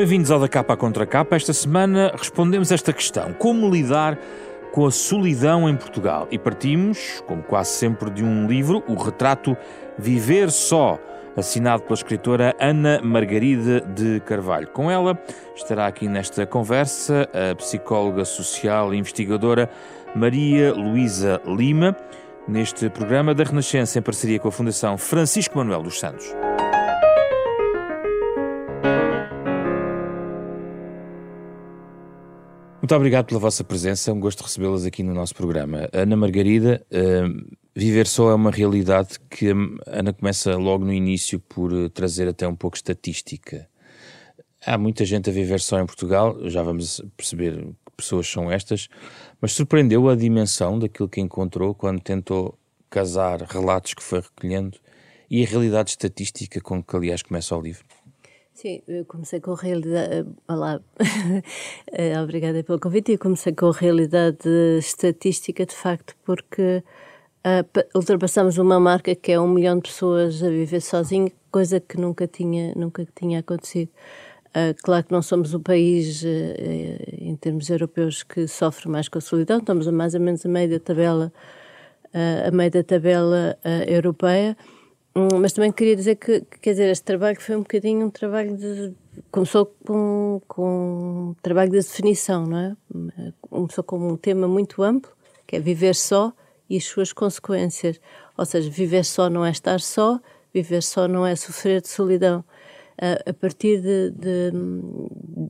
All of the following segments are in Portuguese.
Bem-vindos ao Da Capa à Contra Capa. Esta semana respondemos esta questão: como lidar com a solidão em Portugal? E partimos, como quase sempre, de um livro, o retrato Viver Só, assinado pela escritora Ana Margarida de Carvalho. Com ela estará aqui nesta conversa a psicóloga social e investigadora Maria Luísa Lima, neste programa da Renascença em parceria com a Fundação Francisco Manuel dos Santos. Muito obrigado pela vossa presença, é um gosto recebê-las aqui no nosso programa. Ana Margarida, uh, viver só é uma realidade que Ana começa logo no início por uh, trazer até um pouco estatística. Há muita gente a viver só em Portugal, já vamos perceber que pessoas são estas, mas surpreendeu a dimensão daquilo que encontrou quando tentou casar relatos que foi recolhendo e a realidade estatística com que, aliás, começa o livro. Sim, eu comecei com a realidade. Olá, eh, obrigada pelo convite. Eu comecei com a realidade estatística, de facto, porque uh, ultrapassamos uma marca que é um milhão de pessoas a viver sozinho, coisa que nunca tinha, nunca tinha acontecido. Uh, claro que não somos o país, uh, em termos europeus, que sofre mais com a solidão, estamos a mais ou menos a meio da tabela, a meio da tabela europeia. Hum, mas também queria dizer que, quer dizer, este trabalho foi um bocadinho um trabalho de. Começou com, com um trabalho de definição, não é? Começou com um tema muito amplo, que é viver só e as suas consequências. Ou seja, viver só não é estar só, viver só não é sofrer de solidão. A, partir de, de,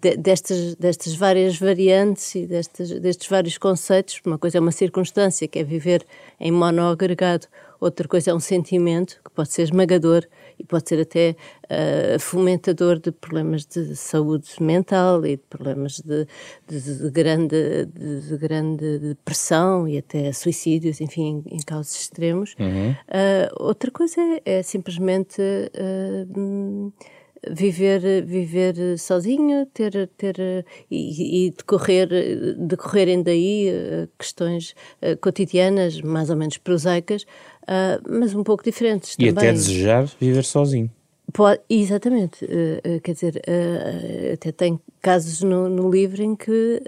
de, destas, destas várias variantes e destes, destes vários conceitos, uma coisa é uma circunstância, que é viver em monoagregado, outra coisa é um sentimento, que pode ser esmagador e pode ser até uh, fomentador de problemas de saúde mental e de problemas de, de, de grande, de, de, grande depressão e até suicídios, enfim, em, em casos extremos. Uhum. Uh, outra coisa é, é simplesmente. Uh, viver viver sozinho ter ter e, e decorrer decorrerem daí questões cotidianas mais ou menos prosaicas mas um pouco diferentes e também. até desejar viver sozinho Pode, exatamente, uh, quer dizer, uh, até tem casos no, no livro em que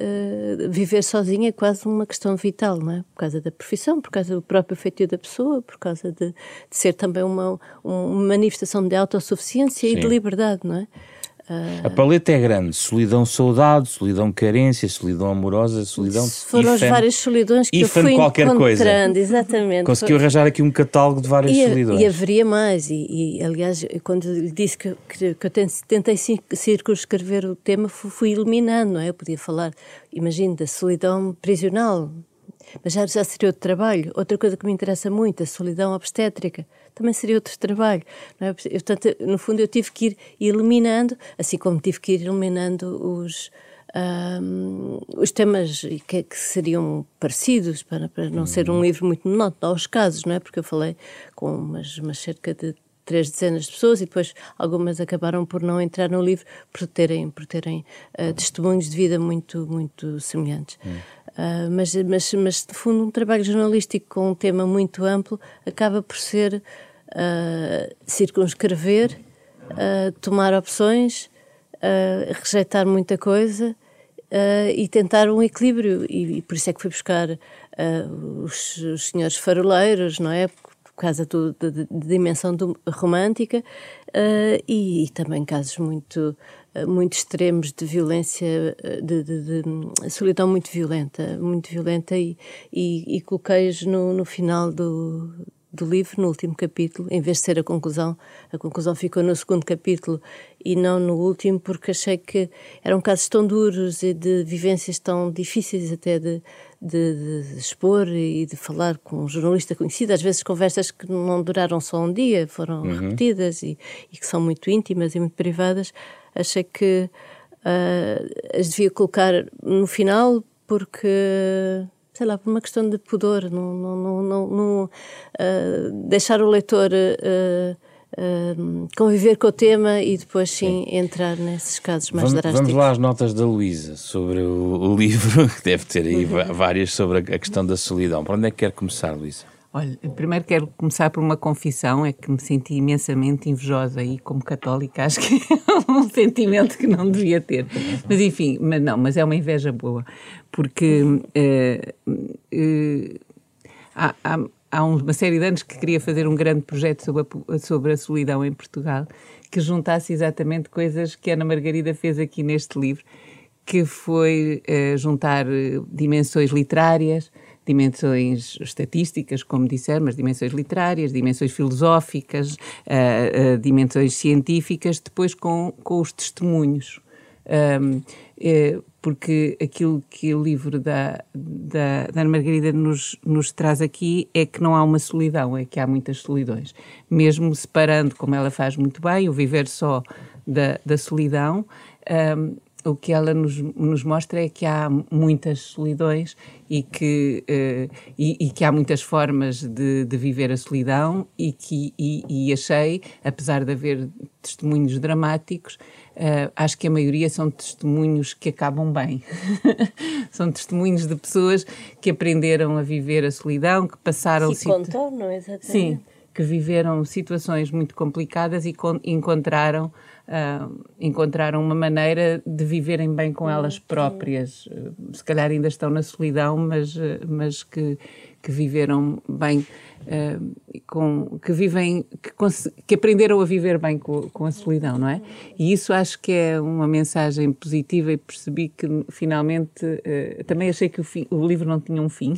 viver sozinho é quase uma questão vital, não é? Por causa da profissão, por causa do próprio feitio da pessoa, por causa de, de ser também uma, uma manifestação de autossuficiência Sim. e de liberdade, não é? A paleta é grande: solidão, saudade, solidão, carência, solidão amorosa, solidão. Foram as várias solidões que eu fui qualquer encontrando, coisa. exatamente. Conseguiu arranjar aqui um catálogo de várias e, solidões. E haveria mais. E, e aliás, quando lhe disse que, que, que eu tentei circunscrever o tema, fui, fui eliminando, não é? Eu podia falar, imagino, da solidão prisional, mas já, já seria outro trabalho. Outra coisa que me interessa muito, a solidão obstétrica também seria outro trabalho. Não é? Portanto, no fundo, eu tive que ir eliminando, assim como tive que ir eliminando os. Um, os temas que, que, seriam parecidos para, para não ser um uhum. livro muito monótono aos casos, não é? Porque eu falei com umas, umas cerca de três dezenas de pessoas e depois algumas acabaram por não entrar no livro por terem, por terem uh, testemunhos de vida muito, muito semelhantes. Uh, mas, mas, mas, de fundo, um trabalho jornalístico com um tema muito amplo acaba por ser uh, circunscrever, uh, tomar opções, rejeitar muita coisa e tentar um equilíbrio. E, e, por isso é que fui buscar os, os senhores faroleiros, não é? Por causa da dimensão do, romântica e, e, também casos muito muito extremos de violência, de, de, de, solidão muito violenta, muito violenta e, e, e coloquei-os no, no final do, do livro, no último capítulo, em vez de ser a conclusão, a conclusão ficou no segundo capítulo e não no último, porque achei que eram casos tão duros e de vivências tão difíceis até de, de, de expor e de falar com um jornalista conhecido, às vezes conversas que não duraram só um dia, foram uhum. repetidas e, e, que são muito íntimas e muito privadas. Achei que uh, as devia colocar no final, porque sei lá, por uma questão de pudor, não, não, não, não, uh, deixar o leitor uh, uh, conviver com o tema e depois sim, sim. entrar nesses casos mais vamos, drásticos. Vamos lá às notas da Luísa sobre o, o, livro, que deve ter aí uhum. várias sobre a, questão da solidão. Para onde é que quer começar, Luísa? Olha, primeiro quero começar por uma confissão, é que me senti imensamente invejosa e como católica acho que é um sentimento que não devia ter. Mas enfim, mas não, mas é uma inveja boa, porque uh, uh, há, há, há, uma série de anos que queria fazer um grande projeto sobre a, sobre a solidão em Portugal, que juntasse exatamente coisas que Ana Margarida fez aqui neste livro, que foi uh, juntar dimensões literárias, dimensões estatísticas, como disseram, mas dimensões literárias, dimensões filosóficas, uh, uh, dimensões científicas, depois com, com os testemunhos. Um, é, porque aquilo que o livro da, da, da Ana Margarida nos, nos traz aqui é que não há uma solidão, é que há muitas solidões. Mesmo separando, como ela faz muito bem, o viver só da, da solidão, um, o que ela nos, nos, mostra é que há muitas solidões e que, uh, e, e, que há muitas formas de, de viver a solidão e que e, e, achei, apesar de haver testemunhos dramáticos, uh, acho que a maioria são testemunhos que acabam bem. são testemunhos de pessoas que aprenderam a viver a solidão, que passaram... Se contornam, exatamente. Sim, que viveram situações muito complicadas e encontraram uh, encontraram uma maneira de viverem bem com elas próprias. Uh, se calhar ainda estão na solidão, mas, uh, mas que, que viveram bem, com, que vivem, que, que, aprenderam a viver bem com, com, a solidão, não é? E isso acho que é uma mensagem positiva e percebi que finalmente, também achei que o, o, livro não tinha um fim.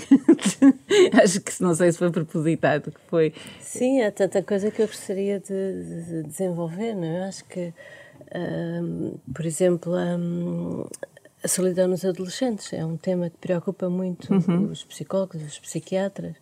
acho que não sei se foi propositado, que foi... Sim, há tanta coisa que eu gostaria de, de desenvolver, não é? Acho que por exemplo, um, a solidão nos adolescentes é um tema que preocupa muito uhum. os psicólogos, os psiquiatras.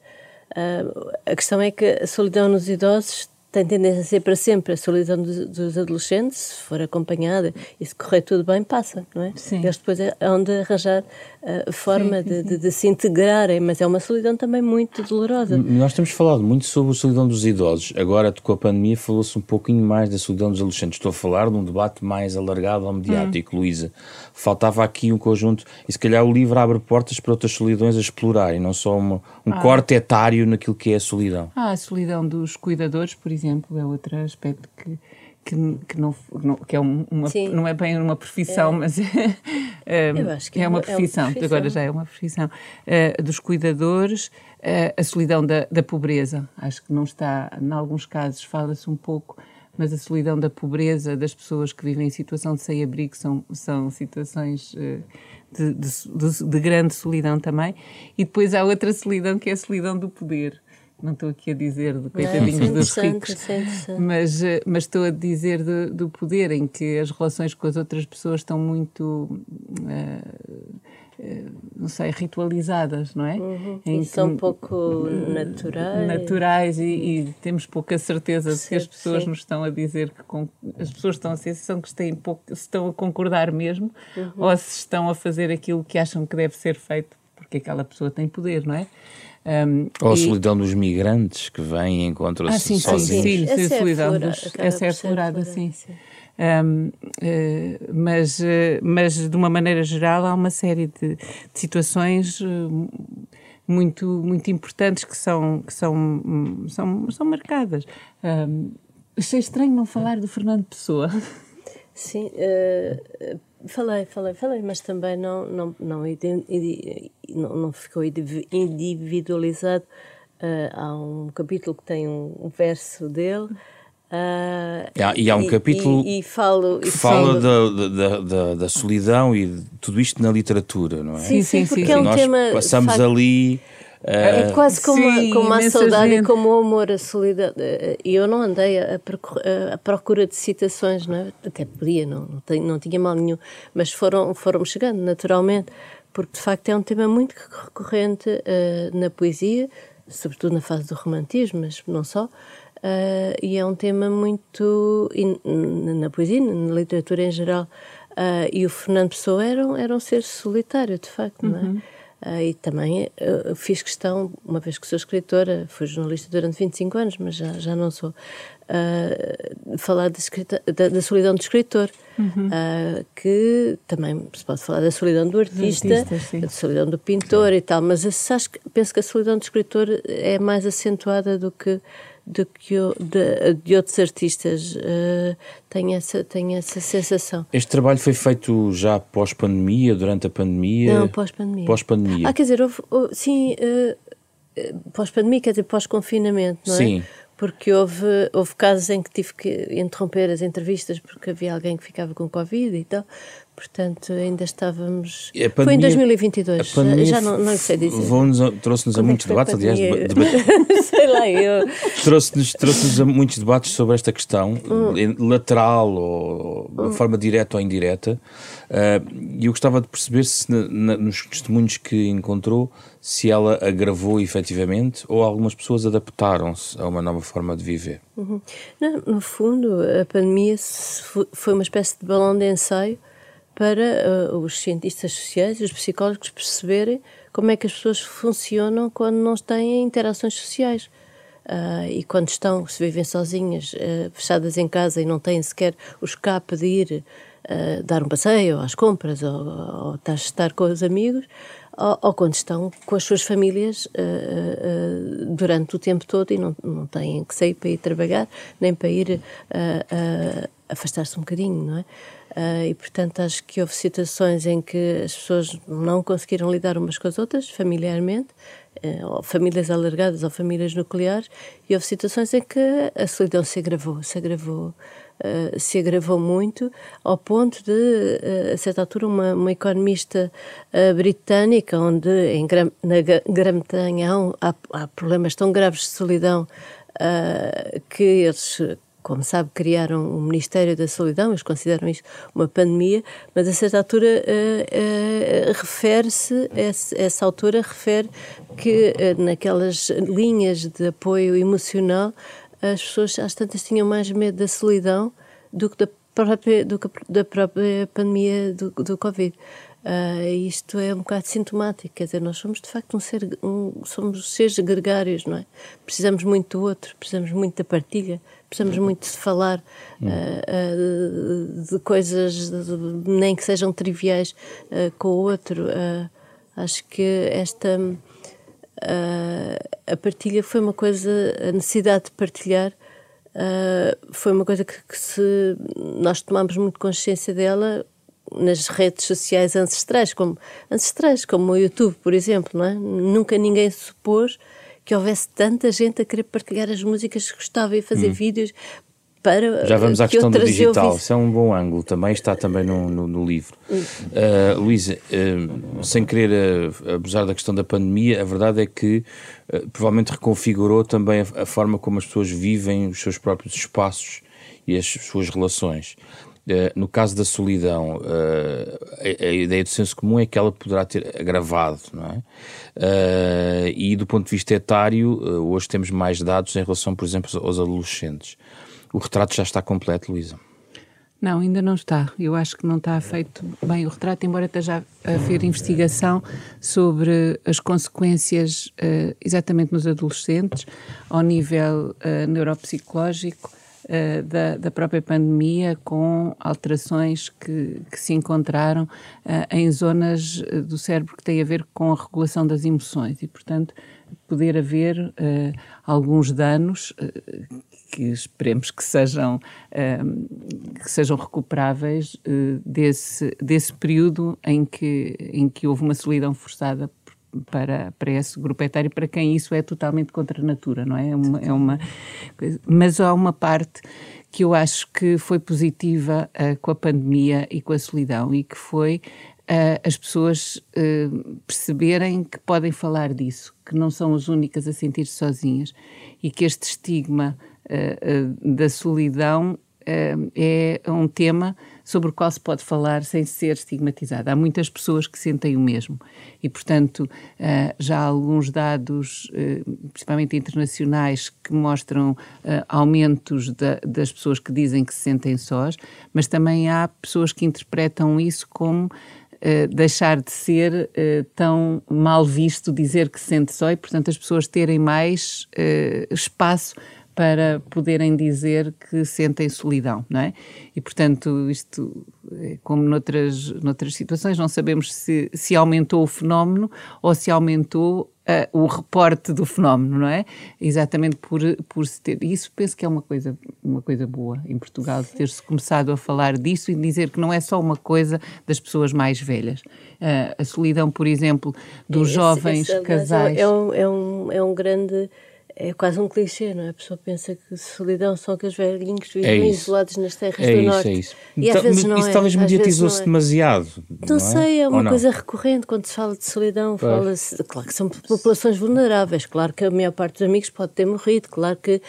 Uh, a questão é que a solidão nos idosos tem tendência a ser para sempre a solidão dos, dos, adolescentes, se for acompanhada e se correr tudo bem, passa, não é? Sim. Eles depois hão de arranjar uh, forma sim, sim, de, de, de, se integrarem, mas é uma solidão também muito dolorosa. Nós temos falado muito sobre a solidão dos idosos. Agora, com a pandemia, falou-se um pouquinho mais da solidão dos adolescentes. Estou a falar de um debate mais alargado ao mediático, hum. Luísa. Faltava aqui um conjunto, e se calhar o livro abre portas para outras solidões a explorar, e não só uma, um ah. corte etário naquilo que é a solidão. Ah, a solidão dos cuidadores, por exemplo, é outro aspecto que, que, que, não, que é uma, não é bem uma profissão, é. mas é, é, uma profissão, é uma profissão, agora já é uma profissão, uh, dos cuidadores, uh, a solidão da, da pobreza. Acho que não está, em alguns casos fala-se um pouco, mas a solidão da pobreza, das pessoas que vivem em situação de sem-abrigo, são, são situações uh, de, de, de, de grande solidão também. E depois há outra solidão que é a solidão do poder não estou aqui a dizer de coitadinhos é dos ricos, mas, eh, mas estou a dizer do, do, poder em que as relações com as outras pessoas estão muito, uh, não sei, ritualizadas, não é? Uhum. Em são pouco naturais. Naturais e, e, temos pouca certeza de que as pessoas sim. nos estão a dizer que as pessoas estão a sensação que têm pouco, se estão a concordar mesmo uhum. ou se estão a fazer aquilo que acham que deve ser feito porque aquela pessoa tem poder, não é? Um, Ou a solidão dos migrantes que vêm e encontram-se ah, sim, sozinhos. Sim, sim, sim, essa, solidão é dos, essa é aflorada, sim. sim. Um, uh, mas, uh, mas, de uma maneira geral, há uma série de, de situações uh, muito, muito importantes que são, que são, são, são marcadas. Um, achei estranho não falar do Fernando Pessoa. Sim, Falei, falei, falei, mas também não, não, não, não, não ficou individualizado. Uh, há um capítulo que tem um, um verso dele. Uh, e há um capítulo e, e falo, que fala da, da, da, da, solidão e de tudo isto na literatura, não é? Sim, sim, sim. Porque é um Nós tema, passamos ali é, é quase como, Sim, como a saudade gente. e como o amor, a solidão. E eu não andei a, a, procura de citações, não é? até podia, não, não, tinha, não tinha mal nenhum, mas foram, foram chegando naturalmente, porque de facto é um tema muito recorrente uh, na poesia, sobretudo na fase do romantismo, mas não só. Uh, e é um tema muito. na poesia, na literatura em geral. Uh, e o Fernando Pessoa era, era um ser solitário, de facto, não é? Uhum. Uh, e também uh, fiz questão, uma vez que sou escritora, fui jornalista durante 25 anos, mas já, já não sou, uh, falar de escrita, da, da, solidão do escritor, uhum. que também se pode falar da solidão do artista, artista da solidão do pintor sim. e tal, mas acho, penso que a solidão do escritor é mais acentuada do que do que eu, de, de, outros artistas. Uh, tenho, essa, tenho essa sensação. Este trabalho foi feito já pós-pandemia, durante a pandemia? Não, pós-pandemia. Pós-pandemia. Ah, quer dizer, houve, houve, sim, uh, pós-pandemia, quer dizer, pós-confinamento, não é? Sim. Porque houve, houve casos em que tive que interromper as entrevistas porque havia alguém que ficava com Covid e tal. Portanto, ainda estávamos. Pandemia, foi em 2022, pandemia já não, não sei dizer. Trouxe-nos a muitos é debates, aliás. sei lá, eu. Trouxe-nos trouxe a muitos debates sobre esta questão, hum. lateral ou de hum. forma direta ou indireta. Ah, e uh, eu gostava de perceber se na, na, nos testemunhos que encontrou, se ela agravou efetivamente ou algumas pessoas adaptaram-se a uma nova forma de viver. Uhum. No, no fundo, a pandemia foi uma espécie de balão de ensaio para uh, os cientistas sociais e os psicólogos perceberem como é que as pessoas funcionam quando não têm interações sociais. Uh, e quando estão, se vivem sozinhas, uh, fechadas em casa e não têm sequer o escape de ir dar um passeio, às compras, ou, ou estar com os amigos, ou, ou, quando estão com as suas famílias durante o tempo todo e não, não têm que sair para ir trabalhar, nem para ir afastar-se um bocadinho, não é? Uh, e, portanto, acho que houve situações em que as pessoas não conseguiram lidar umas com as outras, familiarmente, uh, ou famílias alargadas ou famílias nucleares, e houve situações em que a solidão se agravou, se agravou, uh, se agravou muito, ao ponto de, a certa altura, uma, uma economista britânica, onde em, na Grã-Bretanha há, há, problemas tão graves de solidão que eles como sabe, criaram o Ministério da Solidão, eles consideram isto uma pandemia, mas a certa altura uh, uh, refere-se, essa, essa autora refere que uh, naquelas linhas de apoio emocional as pessoas às tantas tinham mais medo da solidão do que da própria, do que da própria pandemia do, do Covid. Uh, isto é um bocado sintomático, quer dizer, nós somos de facto um ser, um, somos seres gregários, não é? Precisamos muito do outro, precisamos muito da partilha, precisamos muito de falar uh, uh, de coisas, de, nem que sejam triviais, com o outro. acho que esta a partilha foi uma coisa, a necessidade de partilhar foi uma coisa que, que se nós tomamos muito consciência dela nas redes sociais ancestrais, como ancestrais, como o YouTube, por exemplo, não é? Nunca ninguém supôs que houvesse tanta gente a querer partilhar as músicas que gostava e fazer hum. vídeos para Já vamos à que questão do digital, isso é um bom ângulo, também está também no, no, no livro. Uh, Luísa, uh, sem querer uh, abusar da questão da pandemia, a verdade é que provavelmente reconfigurou também a, a, forma como as pessoas vivem os seus próprios espaços e as suas relações. Uh, no caso da solidão, uh, a, a, ideia do senso comum é que ela poderá ter agravado, não é? Uh, e do ponto de vista etário, hoje temos mais dados em relação, por exemplo, aos adolescentes. O retrato já está completo, Luísa? Não, ainda não está. Eu acho que não está feito bem o retrato, embora esteja a haver investigação sobre as consequências exatamente nos adolescentes, ao nível neuropsicológico uh, da, da, própria pandemia, com alterações que, que se encontraram uh, em zonas do cérebro que têm a ver com a regulação das emoções e, portanto, poder haver uh, alguns danos que esperemos que sejam, que sejam recuperáveis desse, desse período em que, em que houve uma solidão forçada para, para esse grupo etário, para quem isso é totalmente contra a natura, não é? é uma, é uma mas há uma parte que eu acho que foi positiva uh, com a pandemia e com a solidão e que foi uh, as pessoas uh, perceberem que podem falar disso, que não são as únicas a sentir-se sozinhas e que este estigma da solidão é um tema sobre o qual se pode falar sem ser estigmatizado. Há muitas pessoas que sentem o mesmo e, portanto, já há alguns dados, principalmente internacionais, que mostram aumentos da, das pessoas que dizem que se sentem sós, mas também há pessoas que interpretam isso como deixar de ser tão mal visto dizer que se sente só e, portanto, as pessoas terem mais espaço para poderem dizer que sentem solidão, não é? E, portanto, isto, como noutras, noutras situações, não sabemos se, se aumentou o fenómeno ou se aumentou uh, o reporte do fenómeno, não é? Exatamente por, por se ter. Isso penso que é uma coisa, uma coisa boa em Portugal, ter-se começado a falar disso e dizer que não é só uma coisa das pessoas mais velhas. Uh, a solidão, por exemplo, dos esse, jovens esse, casais. É um, é, um, é um grande é quase um clichê, não é? A pessoa pensa que solidão são aqueles velhinhos vivem é isolados nas terras é do isso, norte. É isso, E às então, vezes não isso é. talvez mediatizou-se é. demasiado. Não, não é? sei, é uma coisa recorrente quando se fala de solidão. Fala-se, claro que são populações vulneráveis, claro que a maior parte dos amigos pode ter morrido, claro que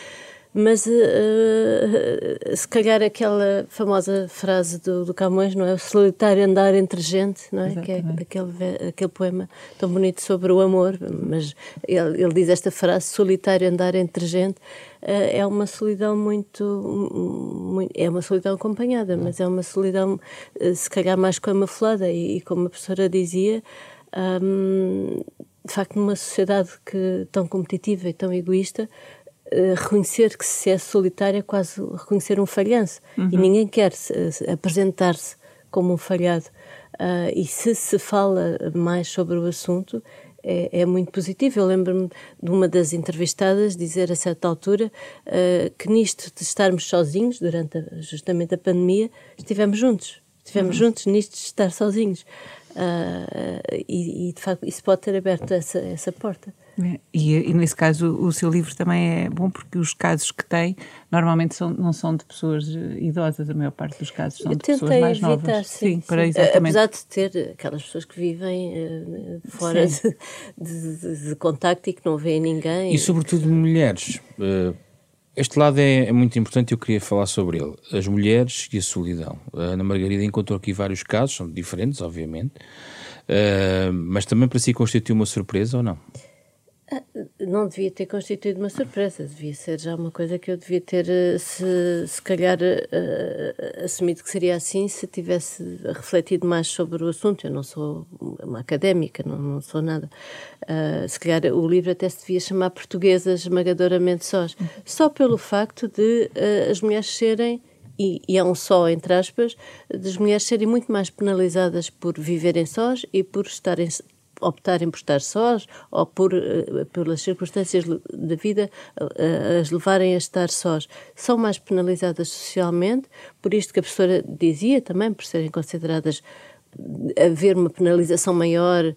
mas uh, se calhar aquela famosa frase do, do Camões, não é? O solitário andar entre gente, não é? Exatamente. Que é daquele, aquele poema tão bonito sobre o amor, mas ele, ele diz esta frase, solitário andar entre gente, uh, é uma solidão muito, muito, é uma solidão acompanhada, mas é uma solidão se calhar mais camuflada e, e como a professora dizia, um, de facto numa sociedade que, tão competitiva e tão egoísta, reconhecer que se é solitário é quase reconhecer um falhanço. Uhum. E ninguém quer apresentar-se como um falhado. Uh, e se se fala mais sobre o assunto, é, é muito positivo. Eu lembro-me de uma das entrevistadas dizer a certa altura uh, que nisto de estarmos sozinhos, durante a, justamente a pandemia, estivemos juntos. Estivemos uhum. juntos nisto de estar sozinhos. Uh, e, e, de facto, isso pode ter aberto essa, essa porta. É, e, e, nesse caso o seu livro também é bom porque os casos que tem normalmente são, não são de pessoas eh, idosas, a maior parte dos casos são de pessoas mais evitar, novas. Sim, sim, para exatamente. Apesar de ter aquelas pessoas que vivem uh, fora de, de, de, de, contacto e que não veem ninguém. E sobretudo mulheres. Uh, este lado é, é, muito importante e eu queria falar sobre ele. As mulheres e a solidão. A Ana Margarida encontrou aqui vários casos, são diferentes, obviamente, uh, mas também para si constituiu uma surpresa ou não? Ah, não devia ter constituído uma surpresa, devia ser já uma coisa que eu devia ter, eh, se, se calhar, uh, assumido que seria assim se tivesse refletido mais sobre o assunto. Eu não sou uma académica, não, não sou nada. Uh, se calhar o livro até se devia chamar Portuguesas Esmagadoramente Sós, só pelo facto de uh, as mulheres serem e, e, é um só, entre aspas, das mulheres serem muito mais penalizadas por viverem sós e por estarem optarem por estar sós ou por, uh, pelas circunstâncias da vida, uh, as levarem a estar sós. São mais penalizadas socialmente, por isto que a professora dizia também, por serem consideradas haver uma penalização maior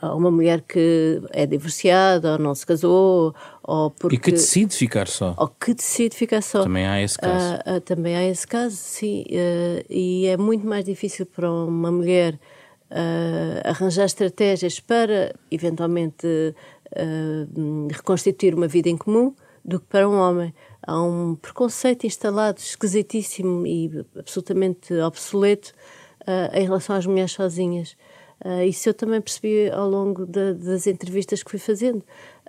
a uma mulher que é divorciada ou não se casou ou porque, e que decide ficar só. ou que decide ficar só. Também há esse caso. Uh, uh, também há esse caso sim. E é muito mais difícil para uma mulher uh, arranjar estratégias para, eventualmente, uh, reconstituir uma vida em comum do que para um homem. Há um preconceito instalado esquisitíssimo e absolutamente obsoleto uh, em relação às mulheres sozinhas. Uh, isso eu também percebi ao longo de, das entrevistas que fui fazendo.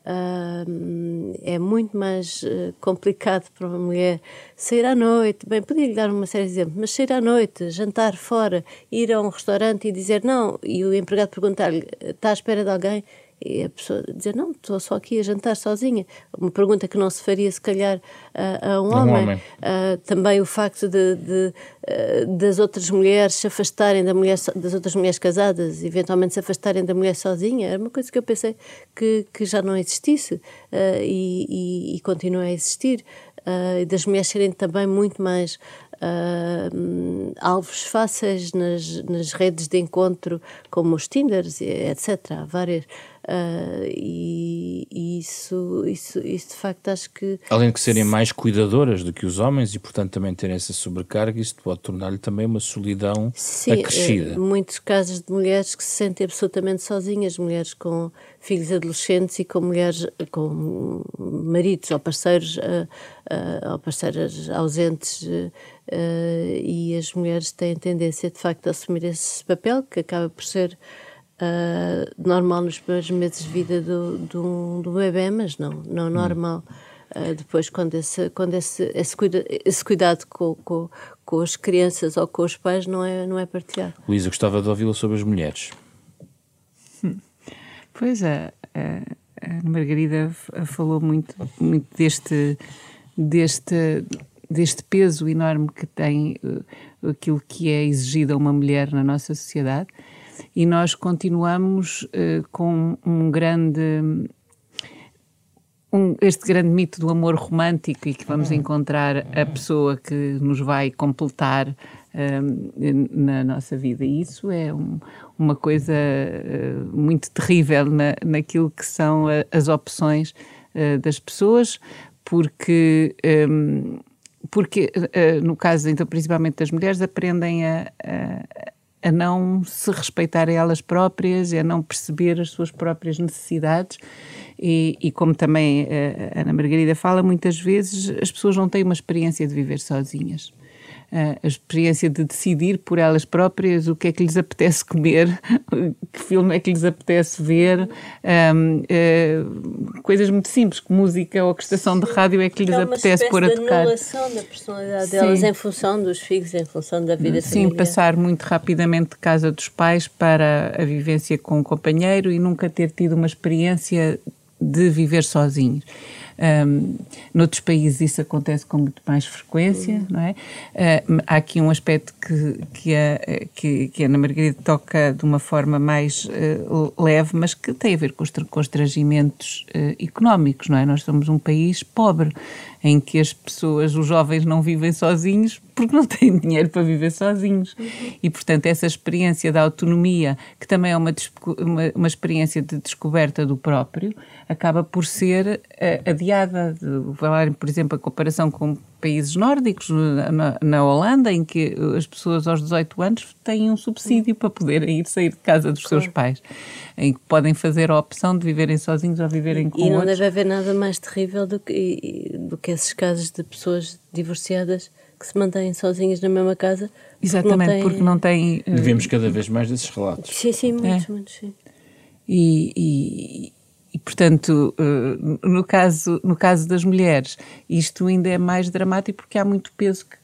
Uh, é muito mais uh, complicado para uma mulher sair à noite. Bem, podia lhe dar uma série de exemplos, mas sair à noite, jantar fora, ir a um restaurante e dizer não, e o empregado perguntar-lhe: está à espera de alguém? E a pessoa dizer, não, estou só aqui a jantar sozinha. Uma pergunta que não se faria, se calhar, a, a um, um homem. homem. Uh, também o facto de, de uh, das outras mulheres se afastarem da mulher, das outras mulheres casadas, eventualmente se afastarem da mulher sozinha, era uma coisa que eu pensei que, que já não existisse uh, e, e, e, continua a existir. Das mulheres serem também muito mais Uh, alvos fáceis nas, nas redes de encontro, como os Tinders, etc. Há várias. Uh, e, e isso, isso, isso de facto acho que. Além de serem mais cuidadoras do que os homens e, portanto, também terem essa sobrecarga, isso pode tornar-lhe também uma solidão Sim, acrescida. Uh, muitos casos de mulheres que se sentem absolutamente sozinhas, mulheres com filhos adolescentes e com mulheres, com maridos ou parceiros, uh, ou parceiras ausentes. e as mulheres têm tendência, de facto, a assumir esse papel, que acaba por ser uh, normal nos primeiros meses de vida do, do, do bebê, mas não, não normal uh, depois quando esse, quando esse, esse, cuida, esse cuidado com, com, com as crianças ou com os pais não é, não é partilhado. Luísa, gostava de ouvi-la sobre as mulheres. Pois é, a, a Margarida falou muito, muito deste, deste, deste peso enorme que tem uh, aquilo que é exigido a uma mulher na nossa sociedade e nós continuamos uh, com um grande um, este grande mito do amor romântico e que vamos encontrar a pessoa que nos vai completar um, na nossa vida. E isso é um, uma coisa uh, muito terrível na, naquilo que são a, as opções uh, das pessoas, porque. Um, porque, no caso, então, principalmente das mulheres, aprendem a, a a não se respeitar elas próprias, a não perceber as suas próprias necessidades. E, e, como também a Ana Margarida fala, muitas vezes as pessoas não têm uma experiência de viver sozinhas a experiência de decidir por elas próprias o que é que lhes apetece comer, que filme é que lhes apetece ver, um, uh, coisas muito simples, que música ou que estação de rádio é que lhes é apetece pôr a tocar. É uma da personalidade Sim. delas em função dos filhos, em função da vida Sim, familiar. passar muito rapidamente de casa dos pais para a vivência com o um companheiro e nunca ter tido uma experiência de viver sozinhos. Um, noutros países isso acontece com muito mais frequência, uhum. não é? Uh, há aqui um aspecto que, que, a, que, que a Ana Margarida toca de uma forma mais uh, leve, mas que tem a ver com os constrangimentos uh, económicos, não é? Nós somos um país pobre em que as pessoas, os jovens, não vivem sozinhos porque não têm dinheiro para viver sozinhos. Uhum. E, portanto, essa experiência da autonomia, que também é uma, uma, uma experiência de descoberta do próprio, acaba por ser uh, adiada. Falar, por exemplo, a comparação com países nórdicos, na, na, Holanda, em que as pessoas aos 18 anos têm um subsídio para poderem ir sair de casa dos seus pais, em que podem fazer a opção de viverem sozinhos ou viverem com E não outros. deve haver nada mais terrível do que, do que esses casos de pessoas divorciadas que se mantêm sozinhas na mesma casa. Exatamente, porque não têm. Porque não têm Vemos cada vez mais desses relatos. Sim, sim, muitos, é. muitos, sim. E, e, e, portanto, eh, no caso, no caso das mulheres, isto ainda é mais dramático porque há muito peso que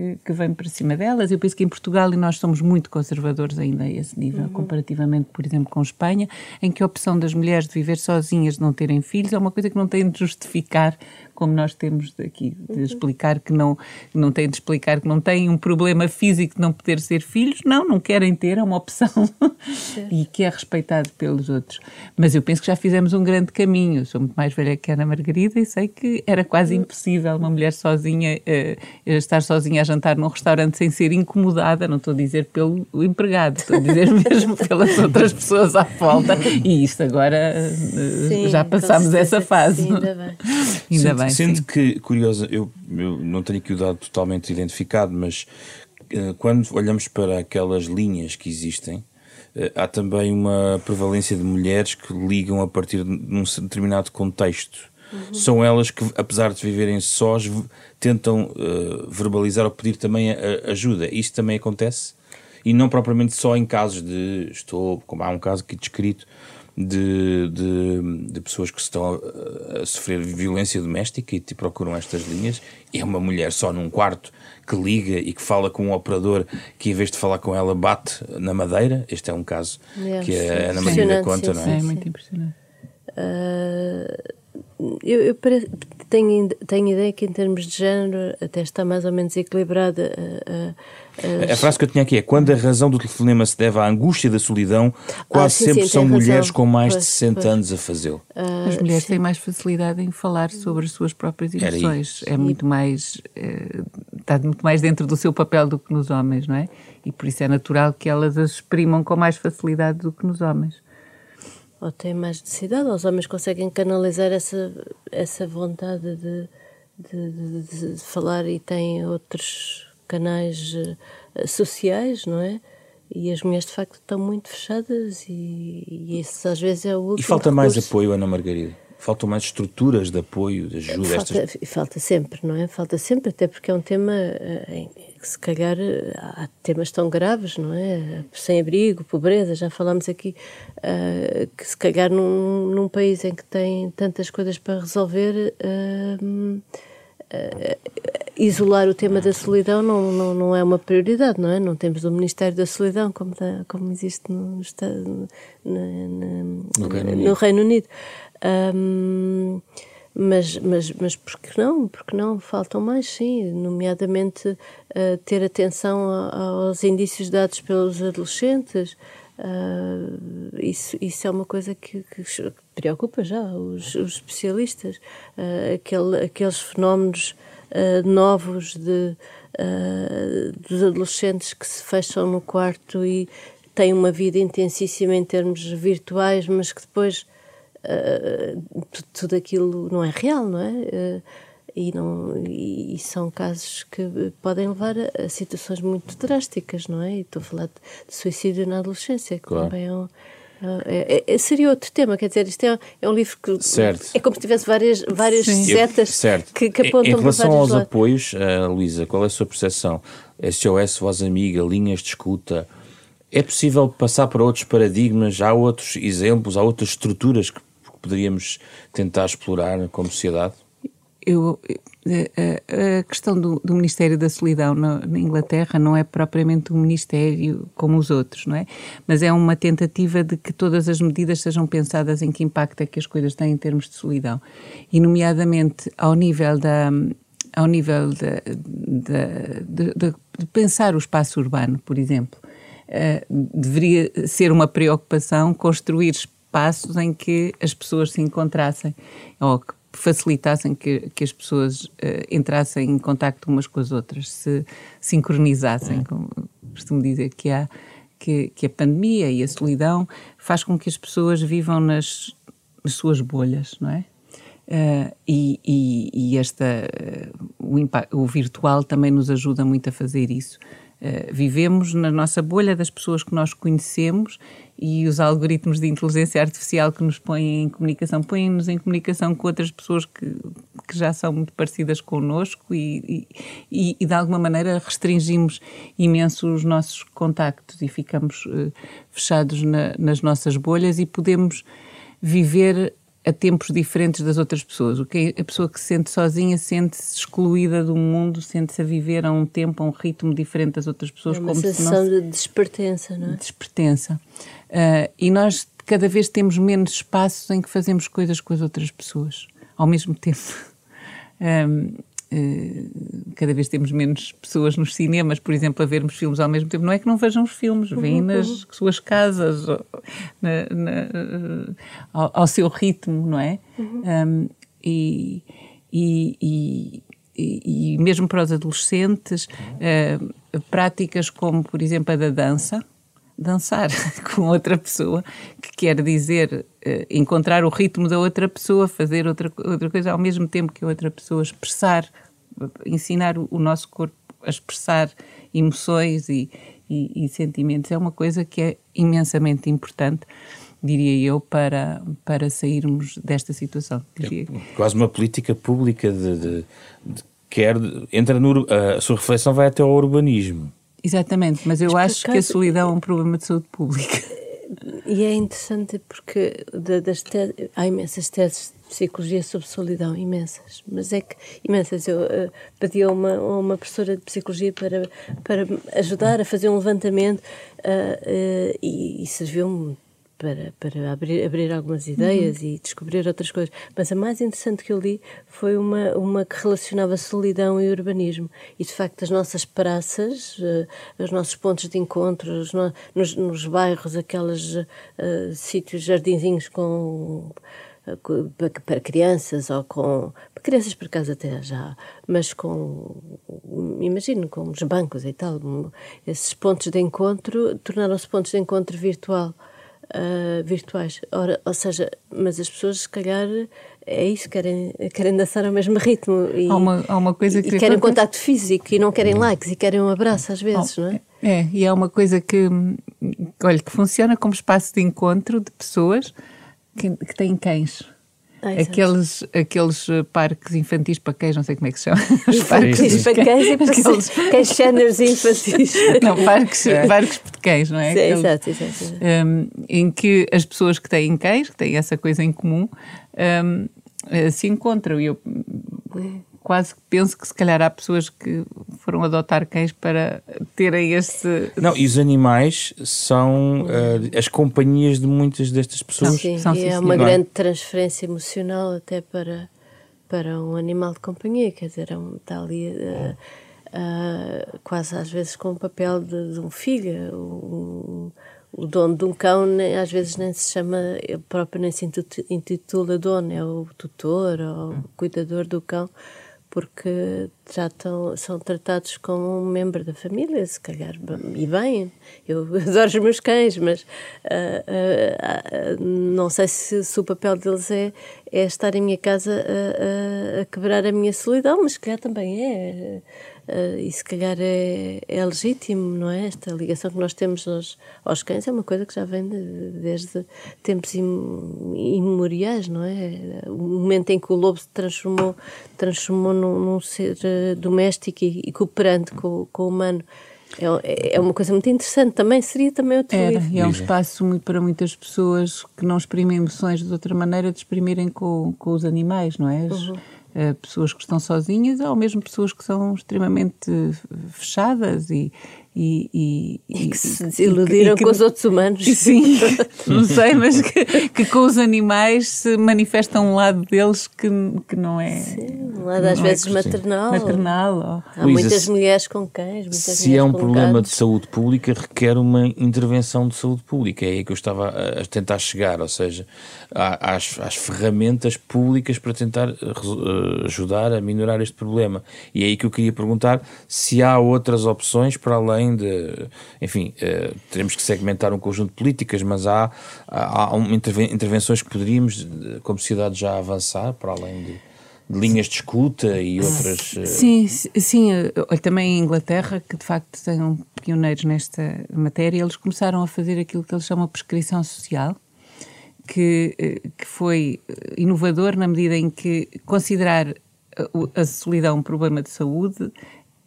que, que, vem para cima delas. Eu penso que em Portugal, e nós somos muito conservadores ainda a esse nível, uhum. comparativamente, por exemplo, com Espanha, em que a opção das mulheres de viver sozinhas, de não terem filhos, é uma coisa que não tem de justificar, como nós temos aqui de uhum. explicar que não, não tem de explicar que não têm um problema físico de não poder ser filhos. Não, não querem ter, é uma opção e que é respeitado pelos outros. Mas eu penso que já fizemos um grande caminho. Eu sou muito mais velha que a Ana Margarida e sei que era quase uhum. impossível uma mulher sozinha uh, estar sozinha a jantar num restaurante sem ser incomodada, não estou a dizer pelo empregado, estou a dizer mesmo pelas outras pessoas à volta. E isto agora eh, sim, já passámos essa fase. Sim, ainda bem. ainda bem sendo sim. que, curiosa, eu, eu não tenho aqui o dado totalmente identificado, mas uh, quando olhamos para aquelas linhas que existem, uh, há também uma prevalência de mulheres que ligam a partir de um determinado contexto. Uhum. São elas que, apesar de viverem sós, tentam uh, verbalizar ou pedir também a, ajuda. Isto também acontece? E não propriamente só em casos de estou, como há um caso aqui descrito, de, de, de, pessoas que estão a, a, sofrer violência doméstica e te procuram estas linhas. E é uma mulher só num quarto que liga e que fala com um operador que, em vez de falar com ela, bate na madeira. Este é um caso é, que a Ana Maria conta, sim, não é? É muito impressionante. Uh, eu, eu tenho, tenho ideia que, em termos de género, até está mais ou menos equilibrada. A, a frase que eu tinha aqui é: quando a razão do telefonema se deve à angústia da solidão, quase ah, sim, sempre sim, são mulheres razão. com mais pois, de 60 pois. anos a fazê-lo. Uh, as mulheres sim. têm mais facilidade em falar sobre as suas próprias emoções. É muito mais. É, está muito mais dentro do seu papel do que nos homens, não é? E por isso é natural que elas as exprimam com mais facilidade do que nos homens ou têm mais necessidade, ou os homens conseguem canalizar essa, essa vontade de, de, de, de falar e têm outros canais uh, sociais, não é? E as mulheres de facto estão muito fechadas e, e isso às vezes é o último. E falta recurso. mais apoio, Ana Margarida? Faltam mais estruturas de apoio, de ajuda? Falta, estas... falta sempre, não é? Falta sempre, até porque é um tema em que se calhar há temas tão graves, não é? Sem-abrigo, pobreza, já falámos aqui, uh, que se calhar num, num, país em que tem tantas coisas para resolver, uh, uh, isolar o tema da solidão não, não, não é uma prioridade, não é? Não temos o Ministério da Solidão como, da, como existe no, no, no, no Reino Unido. No Reino Unido. Um, mas, mas, mas por que não? Porque não? Faltam mais, sim, nomeadamente uh, ter atenção a, aos indícios dados pelos adolescentes. Uh, isso, isso é uma coisa que, que preocupa já os, os especialistas. Uh, aquele, aqueles fenómenos novos de, dos adolescentes que se fecham no quarto e têm uma vida intensíssima em termos virtuais, mas que depois uh, tudo aquilo não é real, não é? Uh, e, não, e, são casos que podem levar a, a, situações muito drásticas, não é? E estou a falar de, de suicídio na adolescência, que claro. também é um, é, é, seria outro tema, quer dizer, isto é, é, um livro que certo. é como se tivesse várias, várias setas certo. Que, que apontam Em relação aos lados. apoios, uh, Luísa, qual é a sua percepção? SOS, Voz Amiga, linhas de escuta, é possível passar para outros paradigmas? Há outros exemplos, há outras estruturas que poderíamos tentar explorar como sociedade? Eu, a, questão do, do, Ministério da Solidão na, na, Inglaterra não é propriamente um ministério como os outros, não é? Mas é uma tentativa de que todas as medidas sejam pensadas em que impacto é que as coisas têm em termos de solidão. E, nomeadamente, ao nível da. Ao nível de, de, de, de pensar o espaço urbano, por exemplo, uh, deveria ser uma preocupação construir espaços em que as pessoas se encontrassem ou que facilitassem que, que as pessoas uh, entrassem em contacto umas com as outras, se sincronizassem, como costumo dizer que há que, que, a pandemia e a solidão faz com que as pessoas vivam nas, nas suas bolhas, não é? Uh, e, e, e, esta, uh, o, o, virtual também nos ajuda muito a fazer isso. Uh, vivemos na nossa bolha das pessoas que nós conhecemos e os algoritmos de inteligência artificial que nos põem em comunicação, põem-nos em comunicação com outras pessoas que, que já são muito parecidas connosco e, e, e, de alguma maneira restringimos imenso os nossos contactos e ficamos uh, fechados na, nas nossas bolhas e podemos viver a tempos diferentes das outras pessoas. O que é, a pessoa que se sente sozinha sente-se excluída do mundo, sente-se a viver a um tempo, a um ritmo diferente das outras pessoas. É uma como sensação se não... de despertença, não é? Despertença. Uh, e nós cada vez temos menos espaços em que fazemos coisas com as outras pessoas, ao mesmo tempo. Um, cada vez temos menos pessoas nos cinemas, por exemplo, a vermos filmes ao mesmo tempo. Não é que não vejam os filmes, vêm uhum. nas uhum. suas casas, na, na, ao, ao, seu ritmo, não é? Uhum. Um, e, e, e e, mesmo para os adolescentes, uh, práticas como, por exemplo, a da dança, dançar com outra pessoa, que quer dizer uh, encontrar o ritmo da outra pessoa, fazer outra, outra coisa ao mesmo tempo que a outra pessoa, expressar, ensinar o, o nosso corpo a expressar emoções e, e, e, sentimentos. É uma coisa que é imensamente importante, diria eu, para, para sairmos desta situação. É quase uma política pública de, de, de quer entra no, a sua reflexão vai até ao urbanismo Exatamente, mas eu mas acho que a solidão é um problema de saúde pública. E é interessante porque das teses, há imensas teses de psicologia sobre solidão, imensas, mas é que imensas. Eu uh, pedi a uma, uma professora de psicologia para, para ajudar a fazer um levantamento uh, uh, e, e serviu-me para, para abrir, abrir algumas ideias uhum. e descobrir outras coisas. Mas a mais interessante que eu li foi uma, uma que relacionava solidão e urbanismo. E de facto, as nossas praças, uh, os nossos pontos de encontro, no, nos, nos, bairros, aqueles uh, sítios, jardinzinhos com para crianças ou com crianças por casa até já mas com imagino com os bancos e tal esses pontos de encontro tornaram-se pontos de encontro virtual uh, virtuais. Ora, ou seja, mas as pessoas, se calhar, é isso, querem, querem dançar ao mesmo ritmo. E, há uma, há uma coisa que. E querem contacto físico e não querem likes e querem um abraço às vezes, oh, não é? É, e é uma coisa que, olha, que funciona como espaço de encontro de pessoas que, que têm cães. Ah, aqueles, aqueles eh, parques infantis para cães, não sei como é que se chama. Os parques para cães e para aqueles cenas infantis. Não, parques, é. parques de cães, não é? Sim, aqueles, exato, exato. Um, em que as pessoas que têm cães, que têm essa coisa em comum, um, eh, se encontram. E eu quase penso que se calhar há pessoas que foram adotar cães para terem este. Não, e os animais são uh, as companhias de muitas destas pessoas. Sim, são, e é uma grande transferência emocional até para, para um animal de companhia, quer dizer, é um, está ali. Uh, uh, quase às vezes com o papel de, de um filho, um, o dono de um cão nem, às vezes nem se chama, ele próprio nem se intitula dono, é o tutor ou o cuidador do cão, porque tratam, são tratados como um membro da família, se calhar, e bem, eu adoro os meus cães, mas uh, uh, uh, não sei se, se, o papel deles é, é estar em minha casa a, a, quebrar a minha solidão, mas se calhar também é. Uh, e se calhar é, é, legítimo, não é? Esta ligação que nós temos aos, aos cães é uma coisa que já vem de, desde tempos imemoriais, não é? O momento em que o lobo se transformou, transformou num, num ser uh, doméstico e, e cooperante com, com o humano. É, é uma coisa muito interessante também, seria também outro Era, livro. E é um espaço muito para muitas pessoas que não exprimem emoções de outra maneira de exprimirem com, com os animais, não é? Uhum pessoas que estão sozinhas ou mesmo pessoas que são extremamente fechadas e, e, e, e que se desiludiram que, com os outros humanos. Sim, não sei, mas que, que, com os animais se manifesta um lado deles que, que não é. Sim, um lado às é vezes é, maternal. Maternal. Há Luísa, muitas mulheres com cães. Muitas se é um problema gatos. de saúde pública, requer uma intervenção de saúde pública. É aí que eu estava a tentar chegar, ou seja, às, às ferramentas públicas para tentar eh, ajudar a minorar este problema. E é aí que eu queria perguntar se há outras opções para além além de, enfim, uh, teremos que segmentar um conjunto de políticas, mas há, há, intervenções que poderíamos, como sociedade, já avançar para além de, de linhas de escuta e outras. Uh... Sim, sim, olha, também em Inglaterra, que de facto são pioneiros nesta matéria, eles começaram a fazer aquilo que eles chamam de prescrição social. Que, eh, que foi inovador na medida em que considerar a solidão um problema de saúde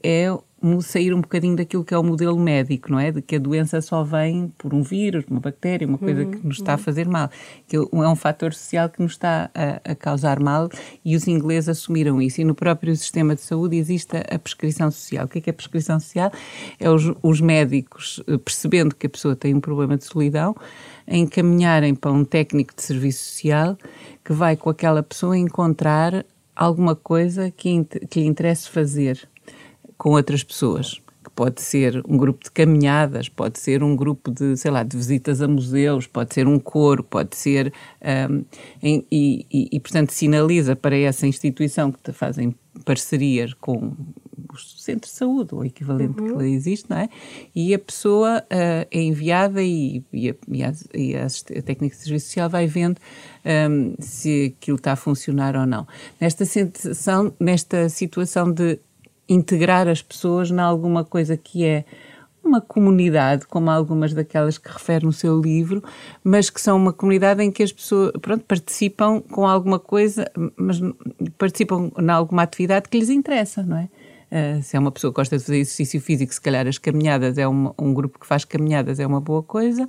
é sair um bocadinho daquilo que é o modelo médico, não é? De que a doença só vem por um vírus, uma bactéria, uma coisa uhum, que nos está a fazer mal. Que é um fator social que nos está a, a, causar mal e os ingleses assumiram isso. E no próprio sistema de saúde existe a, a prescrição social. O que é que é a prescrição social? É os, os médicos, eh, percebendo que a pessoa tem um problema de solidão, encaminharem para um técnico de serviço social que vai com aquela pessoa encontrar alguma coisa que, que lhe interesse fazer com outras pessoas. Que pode ser um grupo de caminhadas, pode ser um grupo de, sei lá, de visitas a museus, pode ser um coro, pode ser. Um, em, e, e, e, portanto, sinaliza para essa instituição que fazem parcerias com os centros de saúde, o equivalente uhum. que existe, não é? E a pessoa uh, é enviada e, e, a, e, a, e a, a, técnica de serviço social vai vendo um, se aquilo está a funcionar ou não. Nesta situação, nesta situação de integrar as pessoas em alguma coisa que é uma comunidade, como algumas daquelas que refere no seu livro, mas que são uma comunidade em que as pessoas pronto, participam com alguma coisa, mas participam em alguma atividade que lhes interessa, não é? Uh, se é uma pessoa que gosta de fazer exercício físico, se calhar as caminhadas é uma, um grupo que faz caminhadas é uma boa coisa. Uh,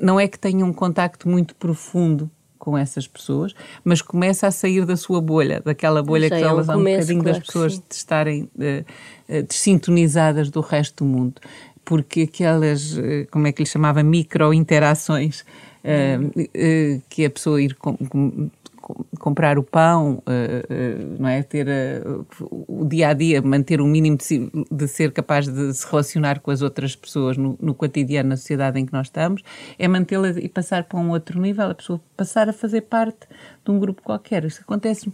não é que tenha um contacto muito profundo com essas pessoas, mas começa a sair da sua bolha, daquela bolha que elas é um, um bocadinho claro das pessoas de estarem uh, desintonizadas do resto do mundo. Porque aquelas, uh, como é que lhe chamava, micro-interações uh, que a pessoa ir com, com, comprar o pão, uh, uh, não é? Ter uh, o dia a dia, manter o mínimo de, ser capaz de se relacionar com as outras pessoas no, no cotidiano, na sociedade em que nós estamos, é mantê-la e passar para um outro nível, a pessoa passar a fazer parte de um grupo qualquer. Isso acontece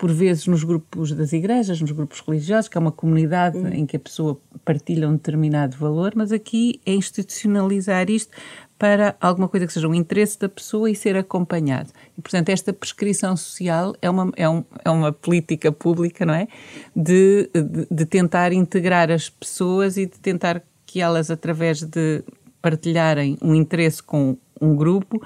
por vezes nos grupos das igrejas, nos grupos religiosos, que é uma comunidade uhum. em que a pessoa partilha um determinado valor, mas aqui é institucionalizar isto para alguma coisa que seja um interesse da pessoa e ser acompanhado. E, portanto, esta prescrição social é uma, é, um, é uma política pública, não é? De, de, de tentar integrar as pessoas e de tentar que elas, através de partilharem um interesse com um grupo,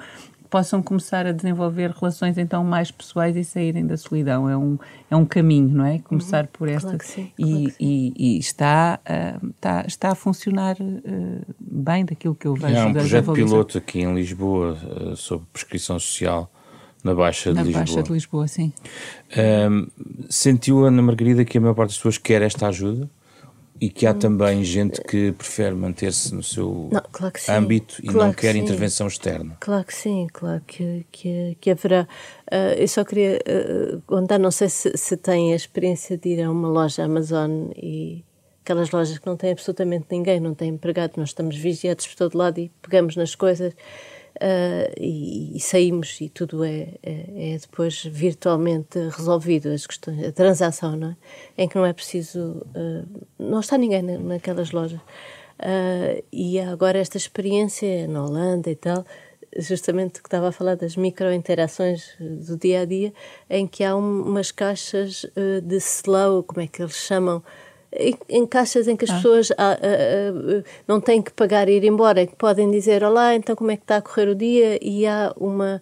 possam começar a desenvolver relações então mais pessoais e saírem da solidão. É um, é um caminho, não é? Começar uhum. por esta. Claro sim, e, claro e, e, está, uh, está, está a funcionar uh, bem daquilo que eu vejo. Há um projeto piloto aqui em Lisboa uh, sobre prescrição social na Baixa de na Lisboa. Na Baixa de Lisboa, sim. Sentiu, Ana Margarida, que a maior parte das pessoas quer esta ajuda? E que há hum. também gente que prefere manter-se no seu não, claro âmbito e claro não quer sim. intervenção externa. Claro que sim, claro que, que, que haverá. Uh, eu só queria uh, contar, não sei se, se tem a experiência de ir a uma loja Amazon e aquelas lojas que não têm absolutamente ninguém, não têm empregado, nós estamos vigiados por todo lado e pegamos nas coisas uh, e, e, saímos e tudo é, é, é, depois virtualmente resolvido, as questões, a transação, não é? Em que não é preciso, uh, não está ninguém naquelas lojas. Uh, e agora esta experiência na Holanda e tal, justamente que estava a falar das micro-interações do dia a dia, em que há um, umas caixas de slow, como é que eles chamam? Em, caixas em que as ah. pessoas ah, ah, ah, não têm que pagar e ir embora, que podem dizer olá, então como é que está a correr o dia e há uma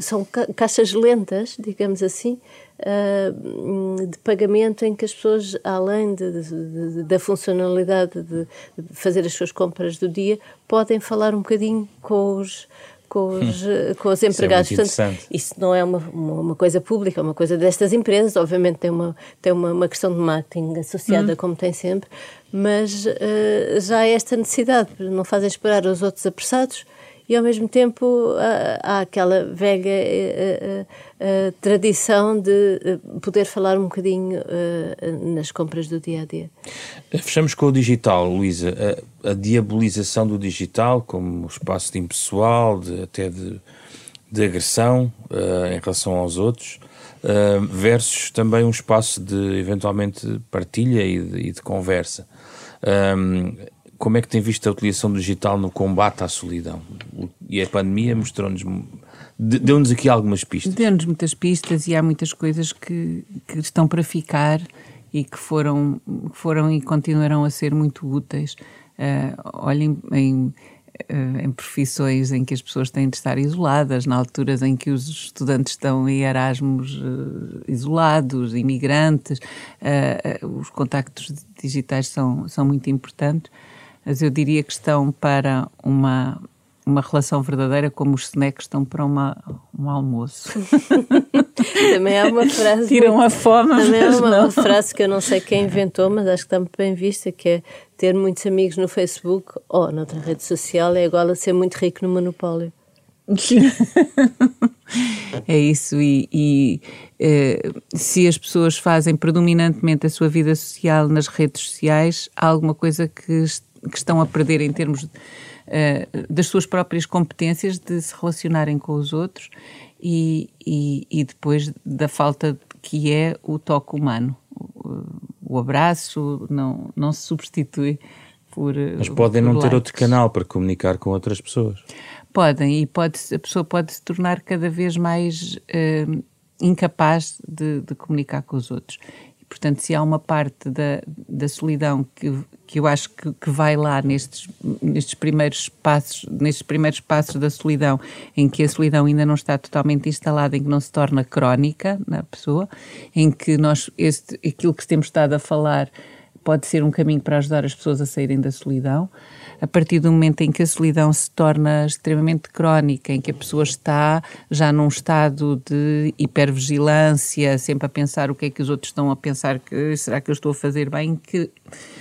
são ca caixas lentas, digamos assim, uh, de pagamento em que as pessoas, além de, de, de, da funcionalidade de fazer as suas compras do dia, podem falar um bocadinho com os com os, hum. com os empregados. Isso, é Portanto, isso não é uma, uma, uma, coisa pública, é uma coisa destas empresas. Obviamente tem uma, tem uma, uma questão de marketing associada, hum. como tem sempre, mas uh, já há esta necessidade, não fazem esperar os outros apressados e ao mesmo tempo há, há aquela velha uh, uh, tradição de poder falar um bocadinho nas compras do dia a dia. Fechamos com o digital, Luísa. A, diabolização do digital como espaço de impessoal, de, até de, de agressão em relação aos outros. Versus também um espaço de eventualmente partilha e de, e de conversa. Como é que tem visto a utilização digital no combate à solidão? E a pandemia mostrou-nos, deu-nos aqui algumas pistas. Deu-nos muitas pistas e há muitas coisas que, que estão para ficar e que foram, foram e continuarão a ser muito úteis. Uh, olhem em, uh, em profissões em que as pessoas têm de estar isoladas, na alturas em que os estudantes estão em Erasmus uh, isolados, imigrantes, os contactos digitais são, são muito importantes mas eu diria que estão para uma, uma relação verdadeira como os snacks estão para uma, um almoço. também há uma frase. Tiram a fome. Também há uma, uma, frase que eu não sei quem inventou, mas acho que está muito bem vista, que é ter muitos amigos no Facebook ou noutra rede social é igual a ser muito rico no monopólio. é isso, e, e eh, se as pessoas fazem predominantemente a sua vida social nas redes sociais, há alguma coisa que que estão a perder em termos uh, das suas próprias competências de se relacionarem com os outros e, e, e depois da falta que é o toque humano. O, o abraço não, não se substitui por. Mas podem por não likes. ter outro canal para comunicar com outras pessoas. Podem, e pode, a pessoa pode se tornar cada vez mais uh, incapaz de, de, comunicar com os outros. Portanto, se há uma parte da, da solidão que, que eu acho que, que vai lá nestes, nestes primeiros passos, nestes primeiros passos da solidão, em que a solidão ainda não está totalmente instalada, em que não se torna crónica na pessoa, em que nós, este, aquilo que temos estado a falar pode ser um caminho para ajudar as pessoas a saírem da solidão a partir do momento em que a solidão se torna extremamente crónica, em que a pessoa está já num estado de hipervigilância, sempre a pensar o que é que os outros estão a pensar, que será que eu estou a fazer bem, que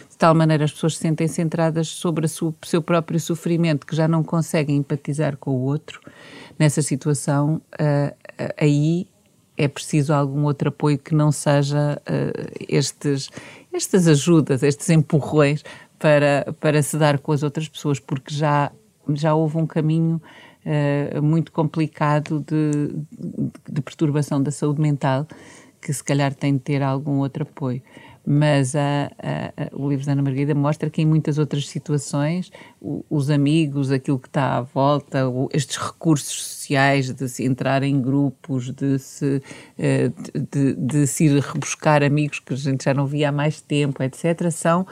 de tal maneira as pessoas se sentem centradas sobre o seu próprio sofrimento, que já não conseguem empatizar com o outro, nessa situação, uh, uh, aí é preciso algum outro apoio que não seja uh, estes, estas ajudas, estes empurrões para, para se dar com as outras pessoas, porque já, já houve um caminho uh, muito complicado de, de, perturbação da saúde mental, que se calhar tem de ter algum outro apoio. Mas a, a, a, o livro da Ana Margarida mostra que em muitas outras situações o, os amigos, aquilo que está à volta, o, estes recursos sociais de se entrar em grupos, de se, uh, de, de, de se ir rebuscar amigos que a gente já não via há mais tempo, etc., são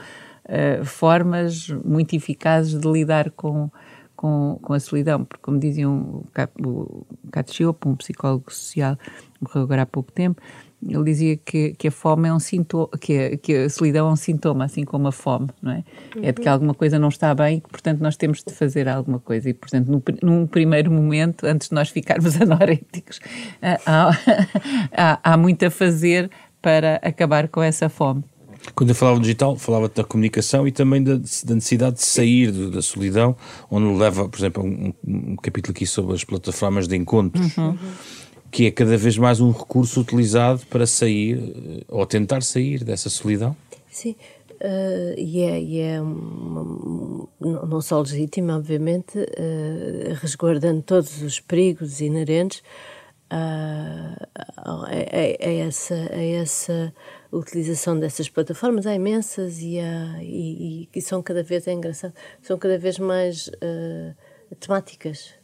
uh, formas muito eficazes de lidar com, com, com a solidão, porque como diziam o Cato Chiop, um psicólogo social, morreu agora há pouco tempo, ele dizia que, que a fome é um sintoma, que a, que a solidão é um sintoma, assim como a fome, não é? Uhum. É de que uhum. alguma coisa não está bem e que, portanto, nós temos de fazer alguma coisa. E, portanto, no, num primeiro momento, antes de nós ficarmos anoréticos, há, há, há muito a fazer para acabar com essa fome. Quando eu falava do digital, falava da comunicação e também da, da necessidade de sair do, da solidão, onde leva, por exemplo, um, um, capítulo aqui sobre as plataformas de encontros. Uhum que é cada vez mais um recurso utilizado para sair eh, ou tentar sair dessa solidão? Sim, uh, e é, e é uma, não só legítimo, obviamente, uh, resguardando todos os perigos inerentes a, a, a, essa, a essa utilização dessas plataformas. Há imensas e, há, e, e, e são cada vez, é engraçado, são cada vez mais. Uh, temáticas,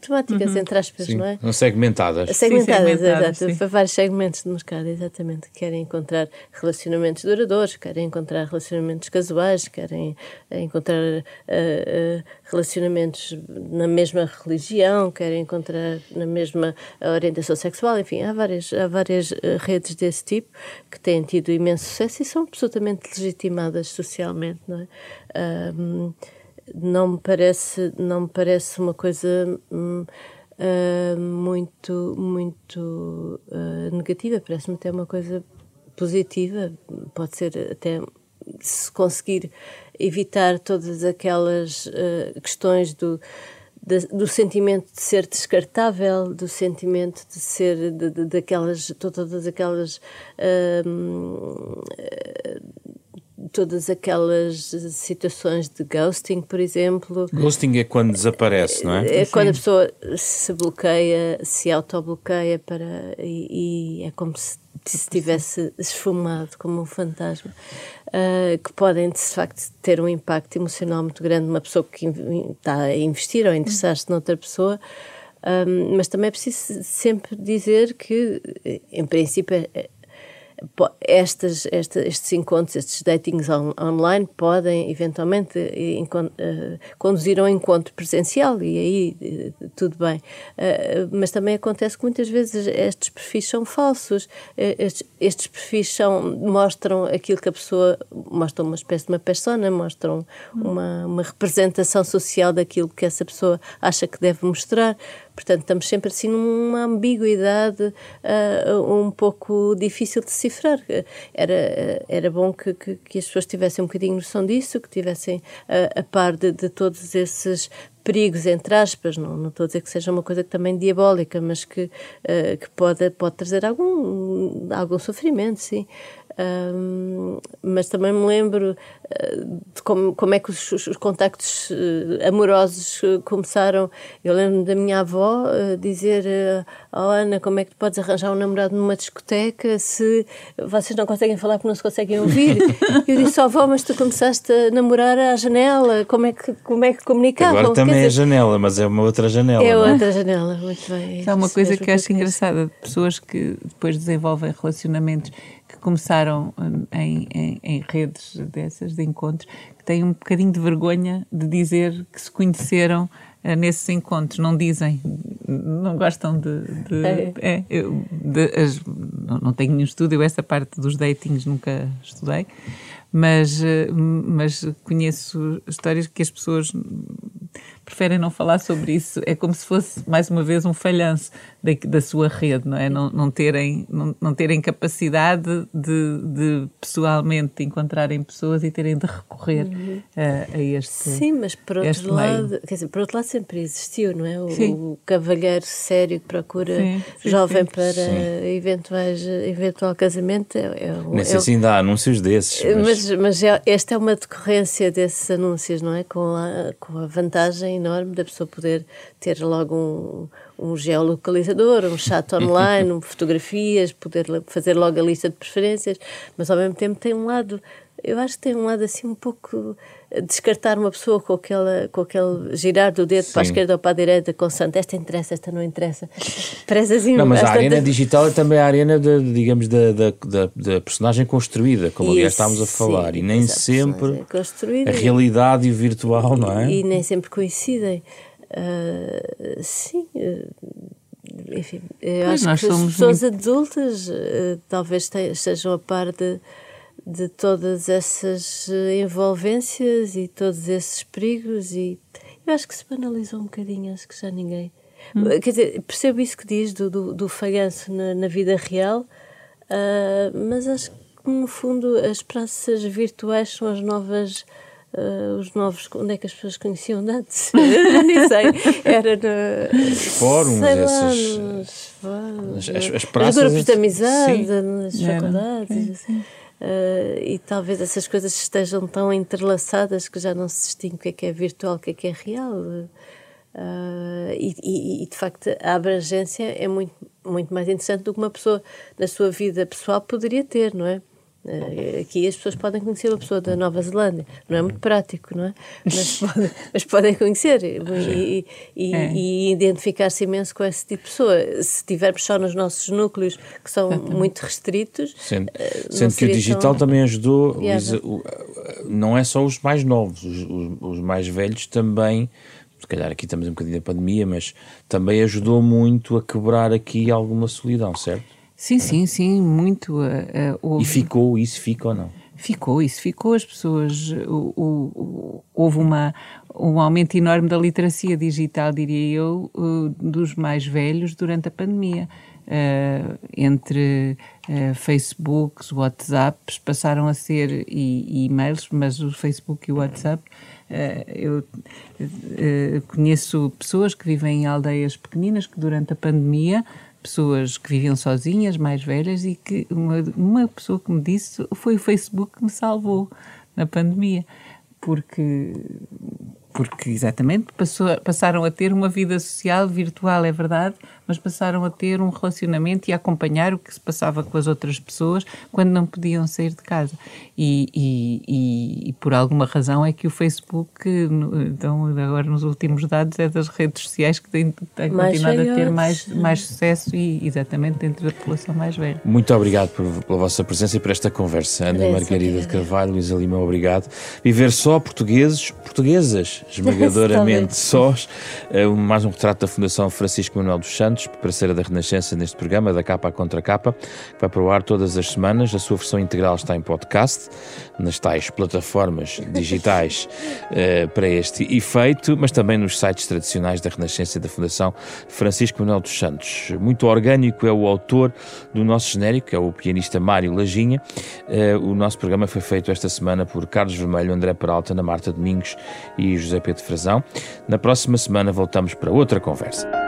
temáticas uhum. entre aspas, Sim. não é? Segmentadas. Segmentadas, sim, segmentadas exato, para vários segmentos de mercado, exatamente. Querem encontrar relacionamentos duradouros, querem encontrar relacionamentos casuais, querem eh, encontrar uh, uh, relacionamentos na mesma religião, querem encontrar na mesma orientação sexual, enfim, há várias, há várias redes desse tipo que têm tido imenso sucesso e são absolutamente legitimadas socialmente, não é? Não me parece não me parece uma coisa uh, muito muito uh, negativa. Parece-me até uma coisa positiva. Pode ser até se conseguir evitar todas aquelas uh, questões do do sentimento de ser descartável, do sentimento de ser de, de, daquelas todas aquelas uh, todas aquelas situações de ghosting, por exemplo. Ghosting é quando desaparece, não é? É quando a pessoa se bloqueia, se autobloqueia para, e, e é como se, se tivesse esfumado como um fantasma, uh, que podem de facto ter um impacto emocional muito grande numa pessoa que está a investir ou a interessar-se noutra pessoa. Um, ah, mas também é preciso sempre dizer que, em princípio, é, estas, esta, estes encontros, estes datings on, online podem eventualmente uh, conduzir a um encontro presencial e aí uh, tudo bem. Uh, mas também acontece que muitas vezes estes perfis são falsos, estes, estes, perfis são, mostram aquilo que a pessoa, mostram uma espécie de uma persona, mostram uma, uma representação social daquilo que essa pessoa acha que deve mostrar. Portanto, estamos sempre assim numa ambiguidade uh, um pouco difícil de decifrar. Era, era bom que, que, que, as pessoas tivessem um bocadinho noção disso, que tivessem uh, a par de, de todos esses perigos, entre aspas, não, não estou a dizer que seja uma coisa também diabólica, mas que, uh, que pode, pode trazer algum, algum sofrimento, sim. Um, mas também me lembro uh, de como, como é que os, os contactos uh, amorosos uh, começaram. Eu lembro da minha avó dizer: Oh Ana, como é que tu podes arranjar um namorado numa discoteca se vocês não conseguem falar porque não se conseguem ouvir? eu disse: Oh avó, mas tu começaste a namorar à janela, como é que, como é que comunicavam? Agora também é janela, mas é uma outra janela. É, é? outra janela, muito bem. É uma coisa que eu acho engraçada: pessoas que depois desenvolvem relacionamentos começaram hum, em, em, em, redes dessas, de encontros, que têm um bocadinho de vergonha de dizer que se conheceram uh, nesses encontros. Não dizem, não gostam de. de, é. É, eu, de as, não, não tenho nenhum estudo, eu essa parte dos datings nunca estudei, mas, uh, mas conheço histórias que as pessoas preferem não falar sobre isso. É como se fosse, mais uma vez, um falhanço da, da sua rede, não é? Não, não, terem, não, não terem capacidade de, de pessoalmente encontrarem pessoas e terem de recorrer uhum. a, a, este Sim, mas por outro lado, meio. quer dizer, por outro lado sempre existiu, não é? O, o cavalheiro sério que procura sim, sim, jovem sim. para eventuais, eventual casamento. É, é, Nem sei é, se ainda há anúncios desses. Mas, mas, mas é, esta é uma decorrência desses anúncios, não é? Com a, com a vantagem enorme da pessoa poder ter logo um, um geolocalizador, um chat online, um, fotografias, poder fazer logo a lista de preferências, mas ao mesmo tempo tem um lado eu acho que tem um lado assim um pouco descartar uma pessoa com, aquela, com aquele girar do dedo Sim. para a esquerda ou para a direita, constante, esta interessa, esta não interessa. Parece assim, não, mas a arena digital é também a arena, de, digamos, da, da, da, personagem construída, como Isso, aliás estávamos a falar, sim, e nem sempre a realidade e o virtual, não é? E, e nem sempre coincidem. Uh, sim. Uh, enfim, eu acho que as pessoas muito... adultas uh, talvez estejam a par de de todas essas eh, envolvências e todos esses perigos e eu acho que se banalizou um bocadinho, acho que já ninguém... Hum. Quer dizer, percebo isso que diz do, do, do falhanço na, na, vida real, uh, mas acho que no fundo as praças virtuais são as novas... Uh, os novos, onde é que as pessoas conheciam antes? Nem sei. Era no, os fóruns, sei essas. Lá, nos fóruns, as, as, praças. Os grupos de amizade, sim. nas faculdades. Assim. Uh, e talvez essas coisas estejam tão entrelaçadas que já não se distingue o que é é virtual, o que é que é real. Uh, e, e, e, de facto a abrangência é muito, muito mais interessante do que uma pessoa na sua vida pessoal poderia ter, não é? Uh, aqui as pessoas podem conhecer uma pessoa da Nova Zelândia, não é muito prático, não é? Mas, podem, mas podem conhecer e, e, é. e identificar-se imenso com esse tipo de pessoa. Se estivermos só nos nossos núcleos, que são Exatamente. muito restritos. Sendo, uh, sendo que o digital tão... também ajudou, Lisa, não é só os mais novos, os, os, os mais velhos também se calhar aqui estamos um bocadinho da pandemia, mas também ajudou muito a quebrar aqui alguma solidão, certo? Sim, sim, sim, muito. Uh, houve... E ficou, isso fica ou não? Ficou, isso ficou. As pessoas. O, o, houve uma, um aumento enorme da literacia digital, diria eu, uh, dos mais velhos durante a pandemia. Uh, entre uh, Facebooks, WhatsApps, passaram a ser e, e e-mails, mas o Facebook e o WhatsApp. Uh, eu conheço pessoas que vivem em aldeias pequeninas que durante a pandemia pessoas que viviam sozinhas, mais velhas, e que uma, uma pessoa que me disse foi o Facebook que me salvou na pandemia, porque porque exatamente passou, passaram a ter uma vida social virtual, é verdade, mas passaram a ter um relacionamento e a acompanhar o que se passava com as outras pessoas quando não podiam sair de casa. E, e, e, e por alguma razão é que o Facebook, então, agora nos últimos dados, é das redes sociais que tem, tem continuado a ter mais, mais sucesso e exatamente dentro da população mais velha. Muito obrigado por, pela vossa presença e por esta conversa. Ana Margarida de Carvalho, Luísa Lima, obrigado. Viver só portugueses, portuguesas esmagadoramente sós. É mais um retrato da Fundação Francisco Manuel dos Santos, parceira da Renascença neste programa, da capa à contra capa, que vai para o ar todas as semanas. A sua versão integral está em podcast, nas tais plataformas digitais uh, para este efeito, mas também nos sites tradicionais da Renascença e da Fundação Francisco Manuel dos Santos. Muito orgânico é o autor do nosso genérico, que é o pianista Mário Lajinha. Uh, o nosso programa foi feito esta semana por Carlos Vermelho, André Peralta, Ana Marta Domingos e José Pedro Frazão. Na próxima semana voltamos para outra conversa.